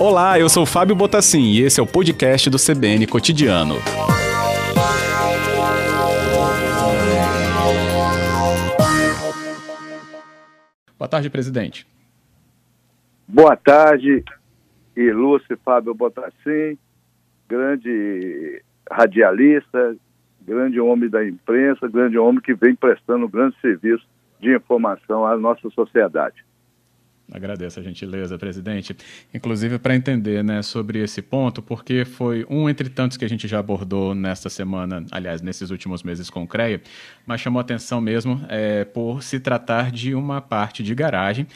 Olá, eu sou Fábio Botassin e esse é o podcast do CBN Cotidiano. Boa tarde, presidente. Boa tarde, ilustre Fábio Botassin, grande radialista, grande homem da imprensa, grande homem que vem prestando grande serviço de informação à nossa sociedade. Agradeço a gentileza, presidente. Inclusive para entender né, sobre esse ponto, porque foi um entre tantos que a gente já abordou nesta semana, aliás, nesses últimos meses com o CREA, mas chamou atenção mesmo é, por se tratar de uma parte de garagem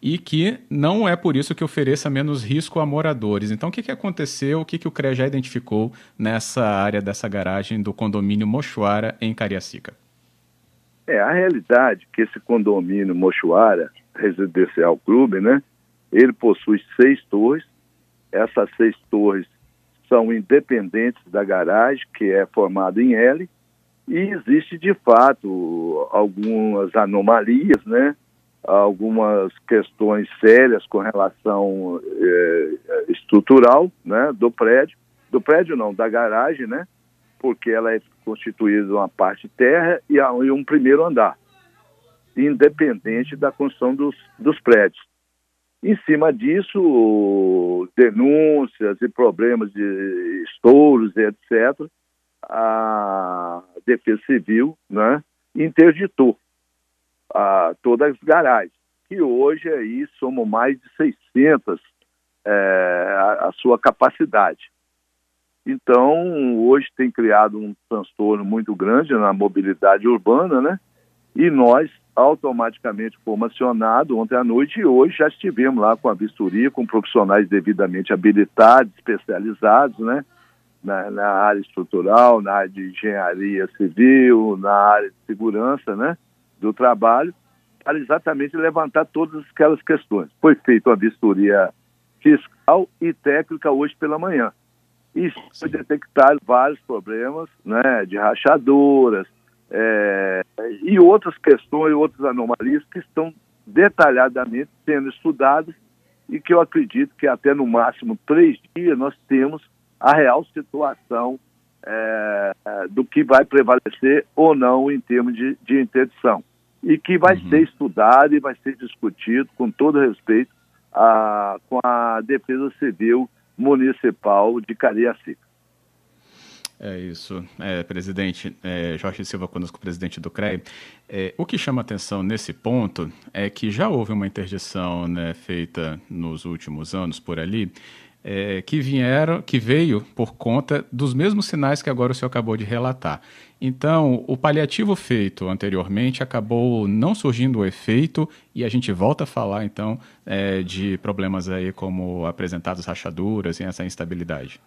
e que não é por isso que ofereça menos risco a moradores. Então, o que, que aconteceu, o que, que o CREA já identificou nessa área dessa garagem do condomínio Mochuara, em Cariacica? É, a realidade é que esse condomínio Mochuara, residencial clube, né, ele possui seis torres, essas seis torres são independentes da garagem, que é formada em L, e existe de fato algumas anomalias, né, algumas questões sérias com relação é, estrutural, né, do prédio, do prédio não, da garagem, né, porque ela é constituída uma parte terra e um primeiro andar, independente da construção dos, dos prédios. Em cima disso, denúncias e problemas de estouros, etc., a Defesa Civil né, interditou a, todas as garagens, que hoje aí somos mais de 600 é, a, a sua capacidade. Então, hoje tem criado um transtorno muito grande na mobilidade urbana, né? E nós automaticamente fomos acionados ontem à noite e hoje já estivemos lá com a vistoria, com profissionais devidamente habilitados, especializados, né? Na, na, área estrutural, na área de engenharia civil, na área de segurança, né? Do trabalho, para exatamente levantar todas aquelas questões. Foi feita uma vistoria fiscal e técnica hoje pela manhã e foi detectar vários problemas né, de rachaduras é, e outras questões, outras anomalias que estão detalhadamente sendo estudadas e que eu acredito que até no máximo três dias nós temos a real situação é, do que vai prevalecer ou não em termos de, de interdição. E que vai uhum. ser estudado e vai ser discutido com todo respeito a, com a Defesa Civil Municipal de Cariacica. É isso. É, presidente, é, Jorge Silva conosco, presidente do CREI. É, o que chama atenção nesse ponto é que já houve uma interdição né, feita nos últimos anos por ali, é, que vieram, que veio por conta dos mesmos sinais que agora o senhor acabou de relatar. Então, o paliativo feito anteriormente acabou não surgindo o efeito e a gente volta a falar então é, de problemas aí como apresentados rachaduras e essa instabilidade.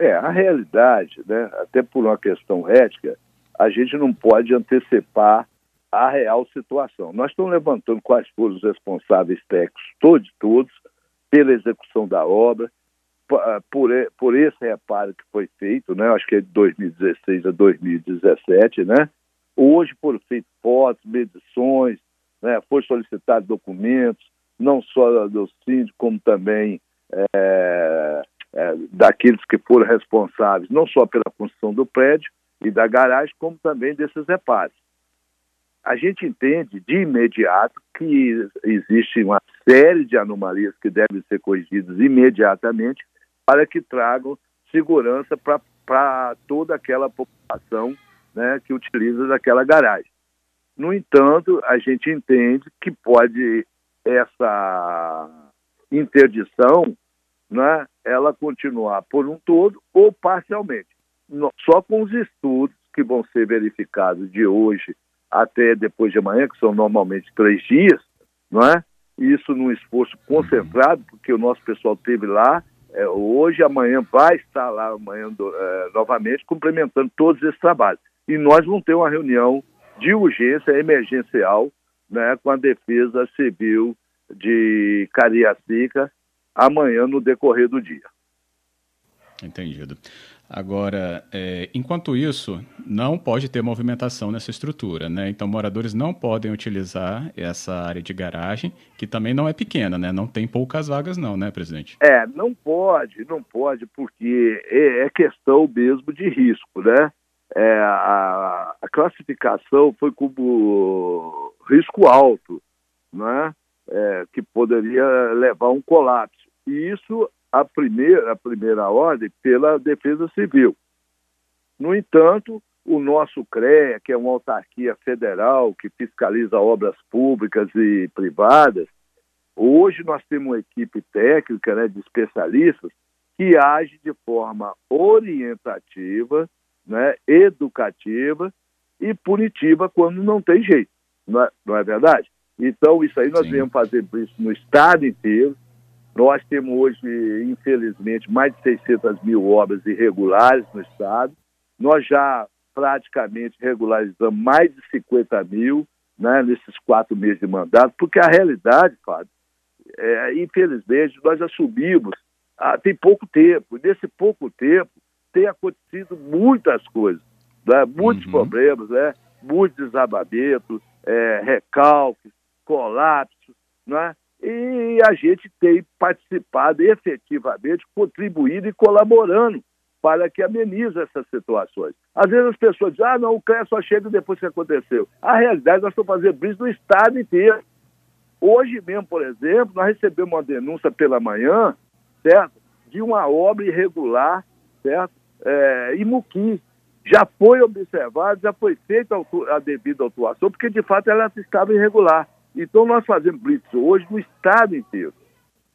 É, a realidade, né, até por uma questão ética, a gente não pode antecipar a real situação. Nós estamos levantando quais foram os responsáveis técnicos, todos, todos, pela execução da obra, ah, por, por esse reparo que foi feito, né? Acho que é de 2016 a 2017, né? Hoje foram feitas fotos, medições, né? Foi solicitado documentos, não só do síndico, como também é, é, daqueles que foram responsáveis, não só pela construção do prédio e da garagem, como também desses reparos a gente entende de imediato que existe uma série de anomalias que devem ser corrigidas imediatamente para que tragam segurança para toda aquela população né, que utiliza daquela garagem. No entanto, a gente entende que pode essa interdição, né, ela continuar por um todo ou parcialmente. Só com os estudos que vão ser verificados de hoje até depois de amanhã, que são normalmente três dias, não é? Isso num esforço concentrado, porque o nosso pessoal teve lá, é, hoje, amanhã, vai estar lá amanhã é, novamente, complementando todos esses trabalhos. E nós vamos ter uma reunião de urgência emergencial né, com a Defesa Civil de Cariacica amanhã no decorrer do dia. Entendido. Agora, é, enquanto isso, não pode ter movimentação nessa estrutura, né? Então, moradores não podem utilizar essa área de garagem, que também não é pequena, né? Não tem poucas vagas, não, né, presidente? É, não pode, não pode, porque é, é questão mesmo de risco, né? É, a, a, classificação foi como risco alto, né? É, que poderia levar a um colapso. E isso a primeira, a primeira ordem pela Defesa Civil. No entanto, o nosso CREA, que é uma autarquia federal que fiscaliza obras públicas e privadas, hoje nós temos uma equipe técnica né, de especialistas que age de forma orientativa, né, educativa e punitiva quando não tem jeito. Não é, não é verdade? Então, isso aí nós Sim. viemos fazer isso no estado inteiro. Nós temos hoje, infelizmente, mais de 600 mil obras irregulares no Estado. Nós já praticamente regularizamos mais de 50 mil né, nesses quatro meses de mandato, porque a realidade, Fábio, é, infelizmente, nós já subimos ah, tem pouco tempo. E nesse pouco tempo tem acontecido muitas coisas, né, muitos uhum. problemas, né, muitos desabamentos, é, recalques, colapsos, né? E a gente tem participado efetivamente, contribuindo e colaborando para que amenize essas situações. Às vezes as pessoas dizem, ah, não, o CREA só chega depois que aconteceu. A realidade, nós estamos fazendo brisa no Estado inteiro. Hoje mesmo, por exemplo, nós recebemos uma denúncia pela manhã, certo? De uma obra irregular, certo? É, em Muqui. Já foi observado, já foi feita a devida autuação, porque de fato ela estava irregular. Então, nós fazemos blitz hoje no Estado inteiro.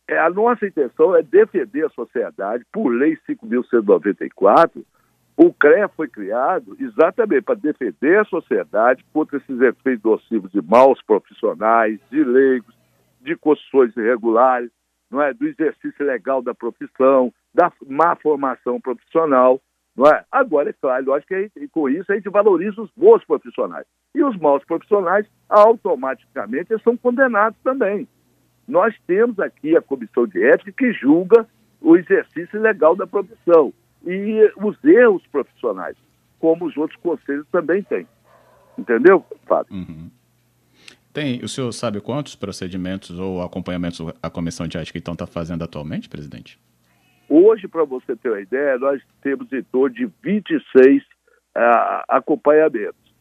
É, a nossa intenção é defender a sociedade. Por lei 5.194, o CREA foi criado exatamente para defender a sociedade contra esses efeitos nocivos de maus profissionais, de leigos, de construções irregulares, não é? do exercício legal da profissão, da má formação profissional. Não é? Agora, é claro, lógico que com isso a gente valoriza os bons profissionais. E os maus profissionais, automaticamente, são condenados também. Nós temos aqui a Comissão de Ética que julga o exercício legal da profissão e os erros profissionais, como os outros conselhos também têm. Entendeu, Fábio? Uhum. Tem, o senhor sabe quantos procedimentos ou acompanhamentos a Comissão de Ética então está fazendo atualmente, presidente? Hoje, para você ter uma ideia, nós temos em torno de 26 uh, ah, acompanhamentos,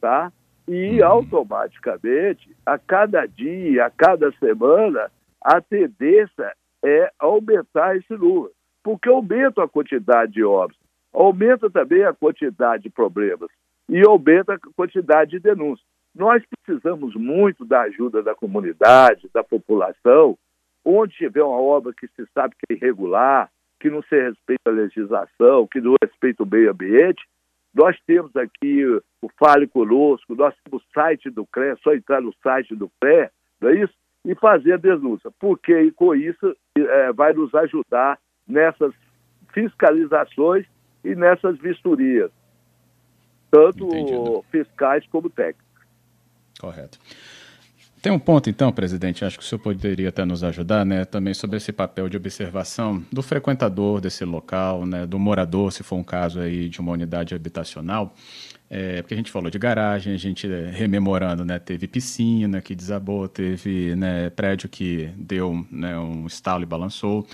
tá? E uhum. automaticamente, a cada dia, a cada semana, a tendência é aumentar esse número, porque aumenta a quantidade de obras, aumenta também a quantidade de problemas e aumenta a quantidade de denúncias. Nós precisamos muito da ajuda da comunidade, da população, onde tiver uma obra que se sabe que é irregular, que não se respeita a legislação, que não respeita o meio ambiente, nós temos aqui o Fale Conosco, nós temos o site do CRE, é só entrar no site do CRE, não é isso? E fazer a denúncia, porque com isso é, vai nos ajudar nessas fiscalizações e nessas vistorias, tanto fiscais como técnicas. Correto. Tem um ponto, então, presidente, acho que o senhor poderia até nos ajudar, né, também sobre esse papel de observação do frequentador desse local, né, do morador, se for um caso aí de uma unidade habitacional, é, porque a gente falou de garagem, a gente é, rememorando, né, teve piscina que desabou, teve né, prédio que deu né, um estalo e balançou,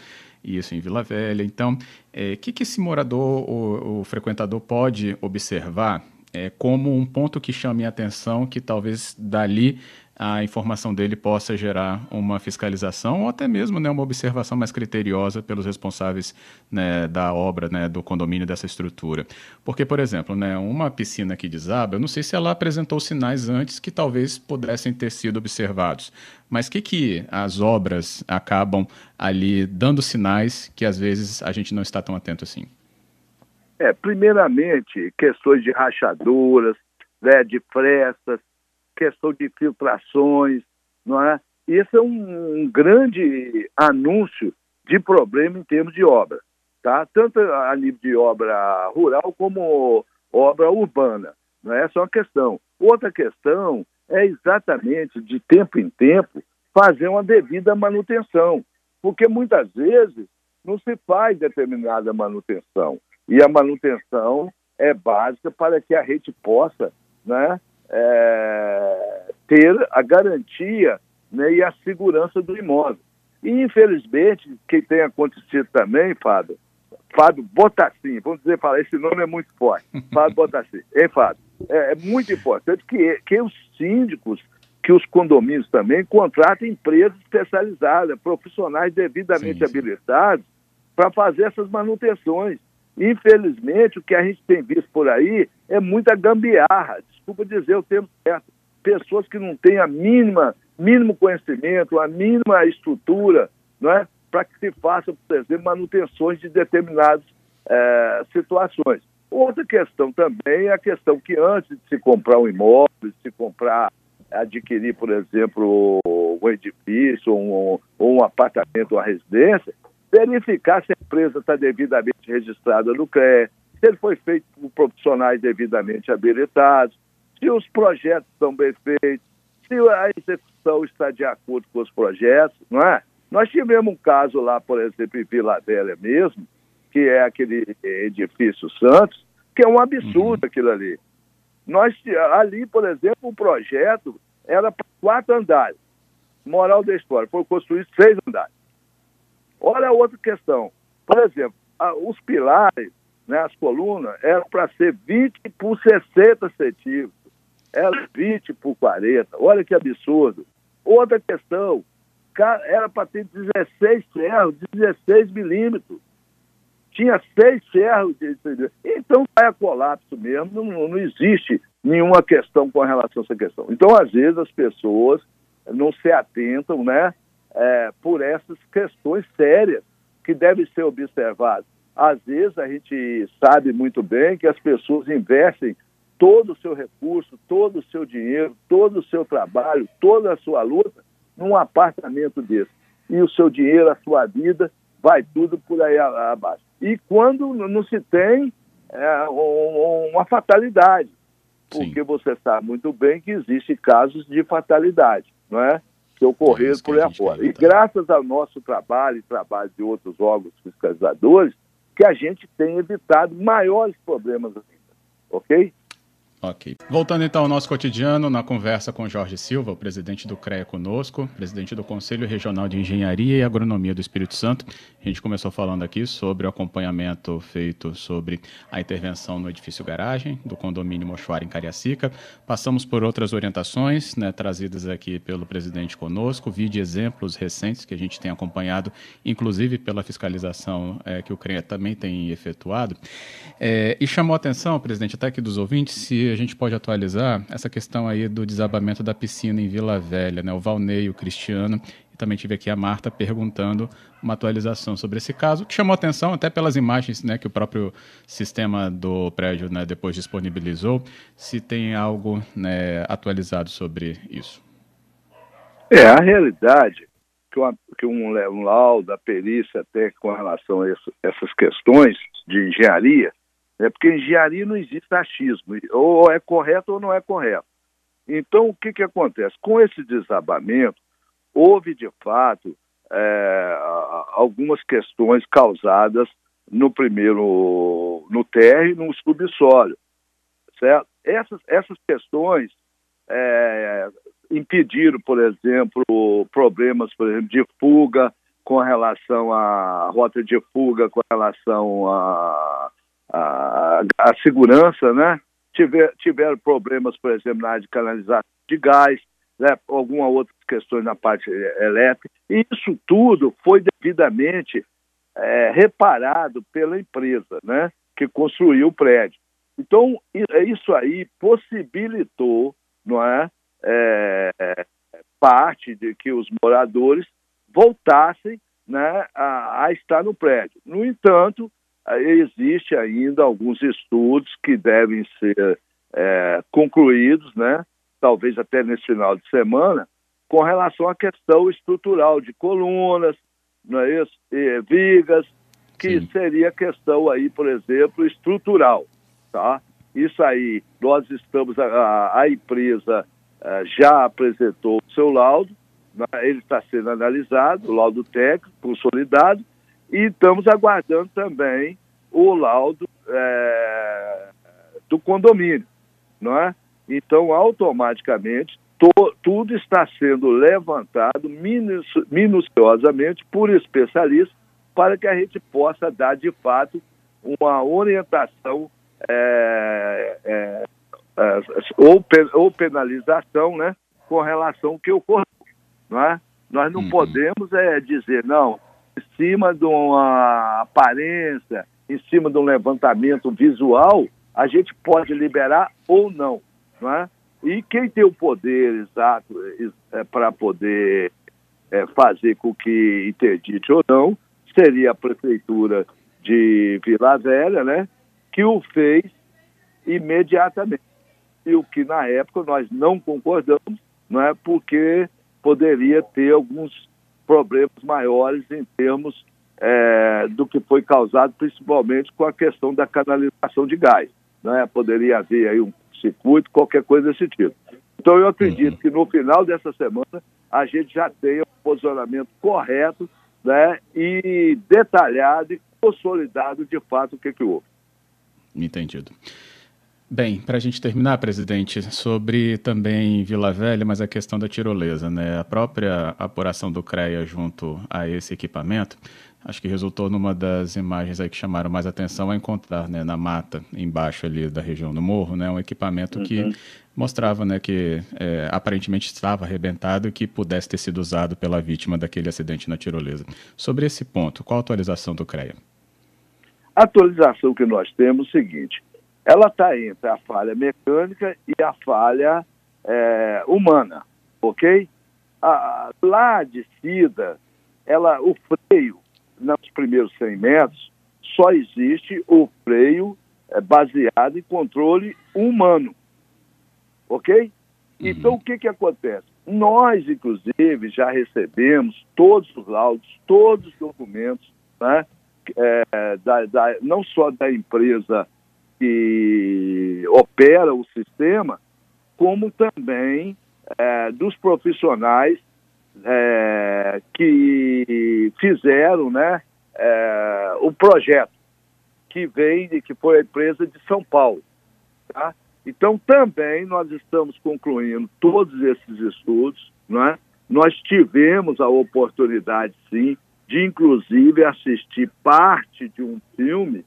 isso em Vila Velha. Então, o é, que, que esse morador, o, o frequentador pode observar é, como um ponto que chame a atenção, que talvez dali a informação dele possa gerar uma fiscalização ou até mesmo né, uma observação mais criteriosa pelos responsáveis né, da obra, né, do condomínio, dessa estrutura. Porque, por exemplo, né, uma piscina que desaba, eu não sei se ela apresentou sinais antes que talvez pudessem ter sido observados, mas o que, que as obras acabam ali dando sinais que às vezes a gente não está tão atento assim? É, primeiramente, questões de rachaduras, né, de frestas, questão de filtrações, não é? Esse é um, um grande anúncio de problema em termos de obra, tá? Tanto a nível de obra rural como obra urbana, não é? Essa é uma questão. Outra questão é exatamente de tempo em tempo fazer uma devida manutenção, porque muitas vezes não se faz determinada manutenção. E a manutenção é básica para que a rede possa né, é, ter a garantia né, e a segurança do imóvel. E, infelizmente, o que tem acontecido também, Fábio, Fábio Botassin, vamos dizer, fala, esse nome é muito forte, Fábio Botassin, hein, Fábio? É, é, muito importante que, que os síndicos, que os condomínios também contratem empresas especializadas, profissionais devidamente sim, sim. habilitados para fazer essas manutenções. Infelizmente, o que a gente tem visto por aí é muita gambiarra, desculpa dizer o termo certo, pessoas que não têm a mínima, mínimo conhecimento, a mínima estrutura, não é? para que se façam, por exemplo, manutenções de determinadas é, situações. Outra questão também é a questão que antes de se comprar um imóvel, de se comprar, adquirir, por exemplo, um edifício, um, um apartamento, uma residência, verificar se a empresa está devidamente registrada no CRE, se ele foi feito por profissionais devidamente habilitados, se os projetos estão bem feitos, se a execução está de acordo com os projetos, não é? Nós tivemos um caso lá, por exemplo, em Vila Velha mesmo, que é aquele edifício Santos, que é um absurdo uhum. aquilo ali. Nós, ali, por exemplo, o projeto era para quatro andares. Moral da história, foi construído seis andares. Olha a outra questão. Por exemplo, a, os pilares, né, as colunas, eram para ser 20 por 60 centímetros. Era 20 por 40. Olha que absurdo. Outra questão, era para ter 16 ferros, 16 milímetros. Tinha seis ferros. Então vai a colapso mesmo, não, não existe nenhuma questão com relação a essa questão. Então, às vezes, as pessoas não se atentam, né? É, por essas questões sérias que devem ser observadas. Às vezes a gente sabe muito bem que as pessoas investem todo o seu recurso, todo o seu dinheiro, todo o seu trabalho, toda a sua luta num apartamento desse. E o seu dinheiro, a sua vida, vai tudo por aí abaixo. E quando não se tem é, uma fatalidade, porque Sim. você sabe muito bem que existem casos de fatalidade, não é? Que ocorreram é por aí afora. E graças ao nosso trabalho e trabalho de outros órgãos fiscalizadores, que a gente tem evitado maiores problemas ainda, ok? Ok. Voltando então ao nosso cotidiano, na conversa com Jorge Silva, o presidente do CREA conosco, presidente do Conselho Regional de Engenharia e Agronomia do Espírito Santo. A gente começou falando aqui sobre o acompanhamento feito sobre a intervenção no edifício garagem do condomínio Mochuara em Cariacica. Passamos por outras orientações né, trazidas aqui pelo presidente conosco, vi de exemplos recentes que a gente tem acompanhado, inclusive pela fiscalização é, que o CREA também tem efetuado. É, e chamou a atenção, presidente, até aqui dos ouvintes, se a gente pode atualizar essa questão aí do desabamento da piscina em Vila Velha, né? O Valnei, o Cristiano, e também tive aqui a Marta perguntando uma atualização sobre esse caso, que chamou atenção até pelas imagens né, que o próprio sistema do prédio né, depois disponibilizou, se tem algo né, atualizado sobre isso. É, a realidade que, uma, que um, um laudo, a perícia até com relação a isso, essas questões de engenharia, é porque engenharia não existe achismo, ou é correto ou não é correto. Então, o que, que acontece? Com esse desabamento, houve de fato é, algumas questões causadas no primeiro, no térreo e no subsolo, certo? Essas, essas questões é, impediram, por exemplo, problemas, por exemplo, de fuga com relação à rota de fuga, com relação a a, a segurança, né? Tiver, tiveram problemas, por exemplo, na área de canalização de gás, né? alguma outras questões na parte elétrica. E isso tudo foi devidamente é, reparado pela empresa, né? Que construiu o prédio. Então, é isso aí possibilitou, não é, é parte de que os moradores voltassem né, a, a estar no prédio. No entanto, existe ainda alguns estudos que devem ser é, concluídos, né? talvez até nesse final de semana, com relação à questão estrutural de colunas, não é isso? E, vigas, que Sim. seria questão aí, por exemplo, estrutural, tá? Isso aí, nós estamos, a, a empresa a, é, já apresentou o seu laudo, né? ele está sendo analisado, o laudo técnico, consolidado, E estamos aguardando também o laudo é, do condomínio, não é? Então, automaticamente, to, tudo está sendo levantado minuciosamente por especialistas para que a gente possa dar, de fato, uma orientação é, é, é, ou, ou penalização né, com relação ao que ocorreu. Não é? Nós não uhum. podemos é, dizer, não, cima de uma aparência, em cima de um levantamento visual, a gente pode liberar ou não. não é? E quem tem o poder exato é, para poder é, fazer com que interdite ou não seria a prefeitura de Vila Velha, né? Que o fez imediatamente. E o que na época nós não concordamos, não é? Porque poderia ter alguns problemas maiores em termos é, do que foi causado, principalmente com a questão da canalização de gás. Né? Poderia haver aí um circuito, qualquer coisa desse tipo. Então, eu acredito uhum. que no final dessa semana a gente já tenha um posicionamento correto né, e detalhado e consolidado de fato o que, que houve. Entendido. Bem, para a gente terminar, presidente, sobre também Vila Velha, mas a questão da tirolesa, né? A própria apuração do CREA junto a esse equipamento acho que resultou numa das imagens aí que chamaram mais atenção a encontrar, né, na mata, embaixo ali da região do morro, né, um equipamento uhum. que mostrava, né, que é, aparentemente estava arrebentado e que pudesse ter sido usado pela vítima daquele acidente na tirolesa. Sobre esse ponto, qual a atualização do CREA? A atualização que nós temos é o seguinte, ela está entre a falha mecânica e a falha é, humana, ok? A, lá de Cida, ela, o freio nos primeiros 100 metros, só existe o freio é, baseado em controle humano. Ok? Uhum. Então, o que, que acontece? Nós, inclusive, já recebemos todos os laudos, todos os documentos, né, é, da, da, não só da empresa que opera o sistema, como também é, dos profissionais é, que fizeram né, é, o projeto que vem de que foi a empresa de São Paulo. Tá? Então também nós estamos concluindo todos esses estudos, né? Nós tivemos a oportunidade, sim, de inclusive assistir parte de um filme,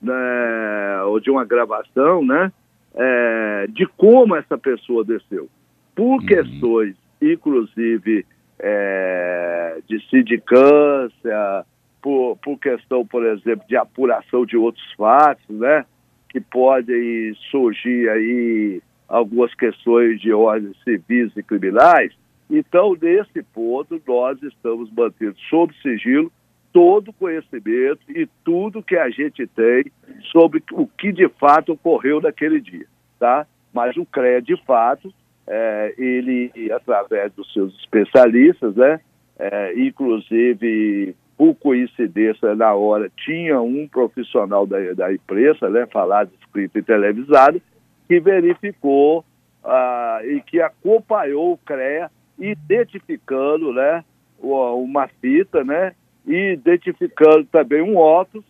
né, ou de uma gravação, né, é, de como essa pessoa desceu. Por uhum. questões, inclusive, é, de sindicância, por, por questão, por exemplo, de apuração de outros fatos, né? Que podem surgir aí algumas questões de ordens civis e criminais. Então, nesse ponto, nós estamos mantendo sob sigilo todo o conhecimento e tudo que a gente tem sobre o que de fato ocorreu naquele dia, tá? Mas o CREA, de fato, é, ele, através dos seus especialistas, né, é, inclusive, por coincidência, na hora, tinha um profissional da, da imprensa, né, falado, escrito e televisado, que verificou ah, e que acompanhou o CREA, identificando né, uma fita, né, e identificando também um óculos,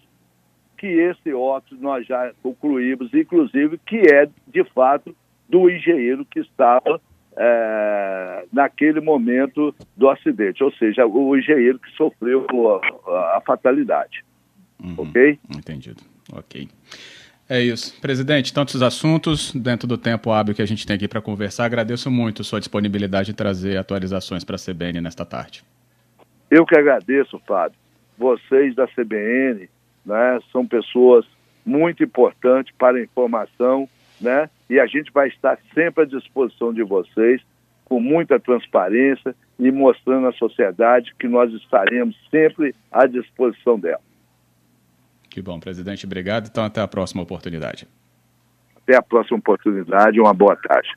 que esse óculos nós já concluímos, inclusive, que é, de fato, do engenheiro que estava é, naquele momento do acidente, ou seja, o engenheiro que sofreu a, a fatalidade. Uhum, ok? Entendido. Ok. É isso. Presidente, tantos assuntos dentro do tempo hábil que a gente tem aqui para conversar. Agradeço muito sua disponibilidade de trazer atualizações para a CBN nesta tarde. Eu que agradeço, Fábio. Vocês da CBN né, são pessoas muito importantes para a informação né? E a gente vai estar sempre à disposição de vocês, com muita transparência e mostrando à sociedade que nós estaremos sempre à disposição dela. Que bom, presidente. Obrigado. Então, até a próxima oportunidade. Até a próxima oportunidade. Uma boa tarde.